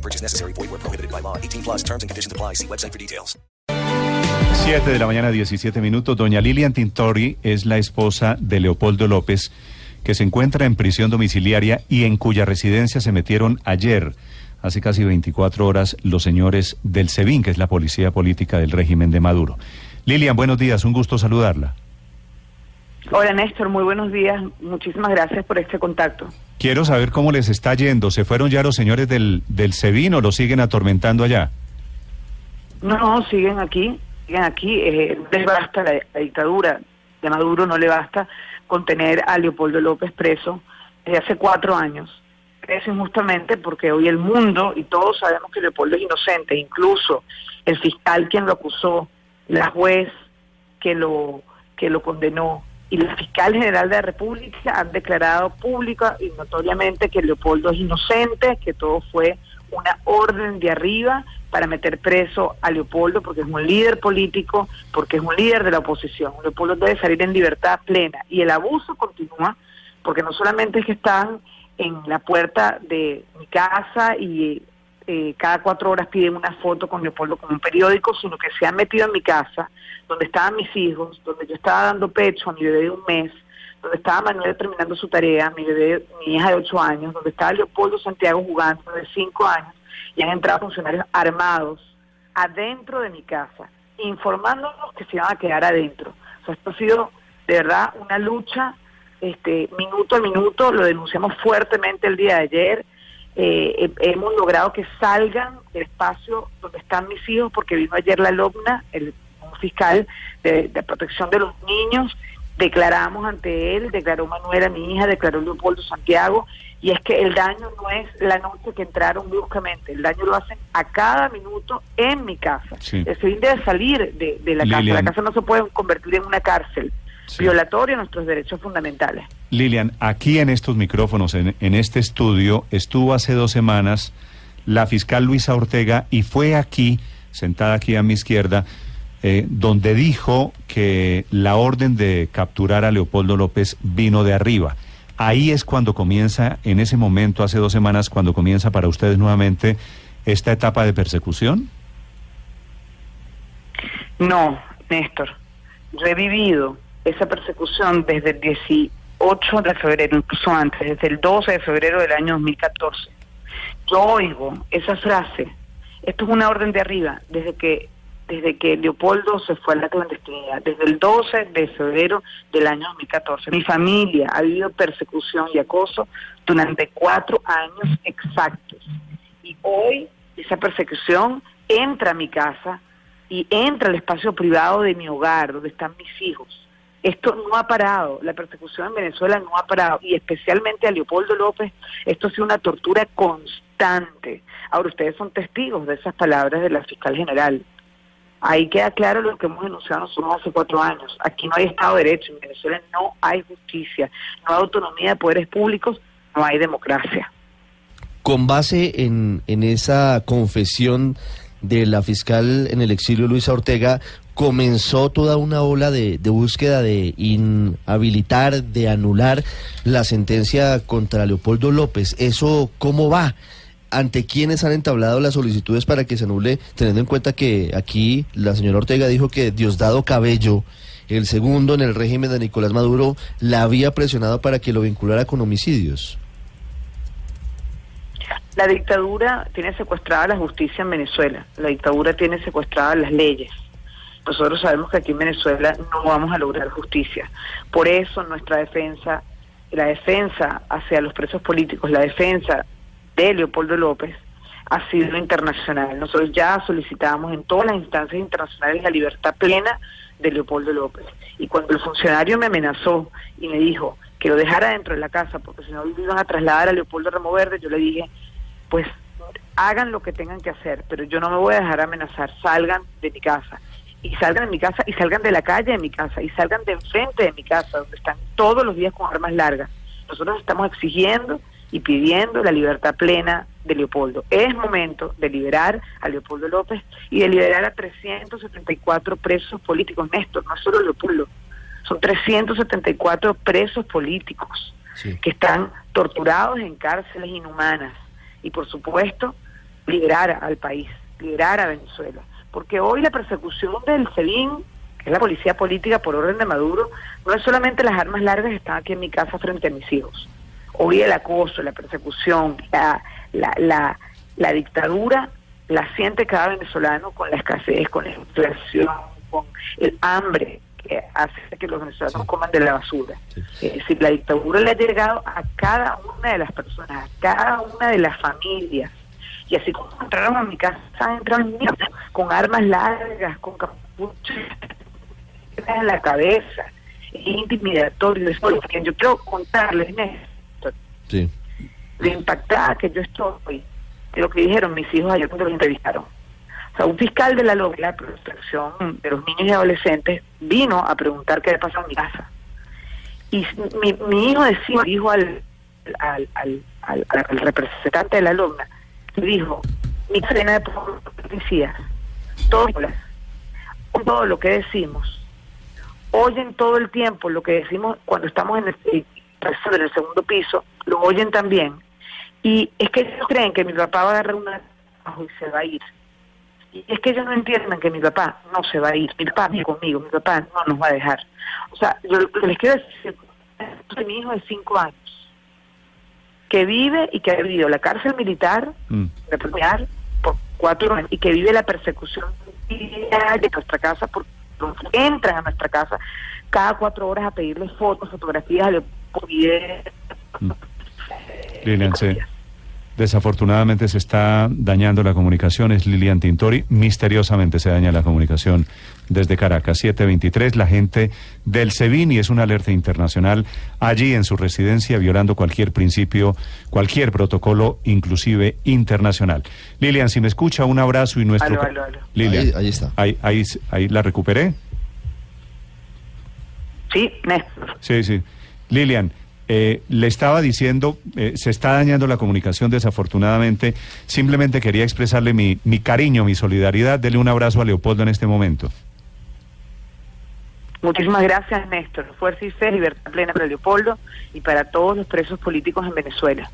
No purchase necessary. Void where prohibited by law. 18 plus terms and conditions apply. See website for details. 7 de la mañana, 17 minutos. Doña Lilian Tintori es la esposa de Leopoldo López, que se encuentra en prisión domiciliaria y en cuya residencia se metieron ayer, hace casi 24 horas, los señores del SEBIN, que es la policía política del régimen de Maduro. Lilian, buenos días, un gusto saludarla. Hola Néstor, muy buenos días. Muchísimas gracias por este contacto. Quiero saber cómo les está yendo. ¿Se fueron ya los señores del, del SEBIN o lo siguen atormentando allá? No, siguen aquí, siguen aquí. Eh, les basta la, dictadura de Maduro, no le basta contener a Leopoldo López preso desde hace cuatro años. Preso injustamente porque hoy el mundo, y todos sabemos que Leopoldo es inocente, incluso el fiscal quien lo acusó, la juez que lo, que lo condenó, y la fiscal general de la República han declarado pública y notoriamente que Leopoldo es inocente, que todo fue una orden de arriba para meter preso a Leopoldo porque es un líder político, porque es un líder de la oposición. Leopoldo debe salir en libertad plena y el abuso continúa porque no solamente es que están en la puerta de mi casa y eh, cada cuatro horas piden una foto con Leopoldo como un periódico, sino que se han metido en mi casa, donde estaban mis hijos, donde yo estaba dando pecho a mi bebé de un mes, donde estaba Manuel terminando su tarea, mi bebé, mi hija de ocho años, donde estaba Leopoldo Santiago jugando de cinco años, y han entrado funcionarios armados adentro de mi casa, informándonos que se iban a quedar adentro. O sea, esto ha sido de verdad una lucha este, minuto a minuto, lo denunciamos fuertemente el día de ayer, eh, hemos logrado que salgan del espacio donde están mis hijos, porque vino ayer la LOMNA, el fiscal de, de, protección de los niños, declaramos ante él, declaró Manuela, mi hija, declaró Leopoldo Santiago, y es que el daño no es la noche que entraron bruscamente, el daño lo hacen a cada minuto en mi casa. Sí. El fin debe salir de, de la casa, la casa no se puede convertir en una cárcel. Sí. Violatorio a nuestros derechos fundamentales. Lilian, aquí en estos micrófonos, en, en este estudio, estuvo hace dos semanas la fiscal Luisa Ortega y fue aquí, sentada aquí a mi izquierda, eh, donde dijo que la orden de capturar a Leopoldo López vino de arriba. Ahí es cuando comienza, en ese momento, hace dos semanas, cuando comienza para ustedes nuevamente esta etapa de persecución. No, Néstor, yo he vivido esa persecución desde el 18 de febrero, incluso antes, desde el 12 de febrero del año 2014. Yo oigo esa frase, esto es una orden de arriba, desde que desde que Leopoldo se fue a la clandestinidad, desde el 12 de febrero del año 2014. Mi familia ha vivido persecución y acoso durante cuatro años exactos. Y hoy esa persecución entra a mi casa y entra al espacio privado de mi hogar, donde están mis hijos. Esto no ha parado, la persecución en Venezuela no ha parado, y especialmente a Leopoldo López, esto ha sido una tortura constante. Ahora, ustedes son testigos de esas palabras de la fiscal general. Ahí queda claro lo que hemos denunciado nosotros hace cuatro años. Aquí no hay Estado de Derecho, en Venezuela no hay justicia, no hay autonomía de poderes públicos, no hay democracia. Con base en, en esa confesión de la fiscal en el exilio Luisa Ortega, comenzó toda una ola de, búsqueda de inhabilitar, de anular la sentencia contra Leopoldo López. ¿Eso cómo va? ¿Ante quiénes han entablado las solicitudes para que se anule, teniendo en cuenta que aquí la señora Ortega dijo que Diosdado Cabello, el segundo en el régimen de Nicolás Maduro, la había presionado para que lo vinculara con homicidios? La dictadura tiene secuestrada la justicia en Venezuela, la dictadura tiene secuestradas las leyes. Nosotros sabemos que aquí en Venezuela no vamos a lograr justicia. Por eso nuestra defensa, la defensa hacia los presos políticos, la defensa de Leopoldo López, ha sido internacional. Nosotros ya solicitamos en todas las instancias internacionales la libertad plena de Leopoldo López. Y cuando el funcionario me amenazó y me dijo que lo dejara dentro de la casa porque si no lo iban a trasladar a Leopoldo Ramo Verde, yo le dije, pues hagan lo que tengan que hacer, pero yo no me voy a dejar amenazar, salgan de mi casa. Y salgan de mi casa, y salgan de la calle de mi casa, y salgan de enfrente de mi casa, donde están todos los días con armas largas. Nosotros estamos exigiendo y pidiendo la libertad plena de Leopoldo. Es momento de liberar a Leopoldo López y de liberar a 374 presos políticos. Néstor, no solo Leopoldo, son 374 presos políticos Sí. que están torturados en cárceles inhumanas. Y por supuesto, liberar al país, liberar a Venezuela. Porque hoy la persecución del SEBIN, que es la policía política por orden de Maduro, no es solamente las armas largas que están aquí en mi casa frente a mis hijos. Hoy el acoso, la persecución, la, la, la, la dictadura la siente cada venezolano con la escasez, con la inflación, con el hambre que hace que los venezolanos coman de la basura. Es decir, la dictadura le ha llegado a cada una de las personas, a cada una de las familias. Y así como entraron a mi casa, entraron niños con armas largas, con capuchas en la cabeza. Es intimidatorio. Es yo quiero contarles, Néstor, Sí. lo impactada que yo estoy de lo que dijeron mis hijos ayer cuando los entrevistaron. O sea, un fiscal de la LOB, la protección de los niños y adolescentes, vino a preguntar qué había pasado en mi casa. Y mi, mi hijo decía, dijo al, al, al, al, al representante de la alumna, le dijo, mi cadena de policías, todos, todo lo que decimos, oyen todo el tiempo lo que decimos cuando estamos en el, segundo piso, lo oyen también. Y es que ellos creen que mi papá va a agarrar una y se va a ir. Y es que ellos no entienden que mi papá no se va a ir, mi papá viene conmigo, mi papá no nos va a dejar. O sea, yo les quiero decir mi hijo de cinco años, que vive y que ha vivido la cárcel militar, Mm. reprimiar por cuatro años, y que vive la persecución de nuestra casa, porque entran a nuestra casa cada cuatro horas a pedirle fotos, fotografías, videos. Se- desafortunadamente se está dañando la comunicación. Es Lilian Tintori. Misteriosamente se daña la comunicación desde Caracas. 723, la gente del SEBIN y es una alerta internacional allí en su residencia, violando cualquier principio, cualquier protocolo, inclusive internacional. Lilian, si me escucha, un abrazo y nuestro. Aló, aló, aló. Lilian, Ahí- ahí está. Ahí, ahí, ahí la recuperé. Sí, Néstor. Sí, sí. Lilian, eh, le estaba diciendo, eh, se está dañando la comunicación desafortunadamente. Simplemente quería expresarle mi, mi cariño, mi solidaridad. Dele un abrazo a Leopoldo en este momento. Muchísimas gracias, Néstor. Fuerza y fe, libertad plena para Leopoldo y para todos los presos políticos en Venezuela.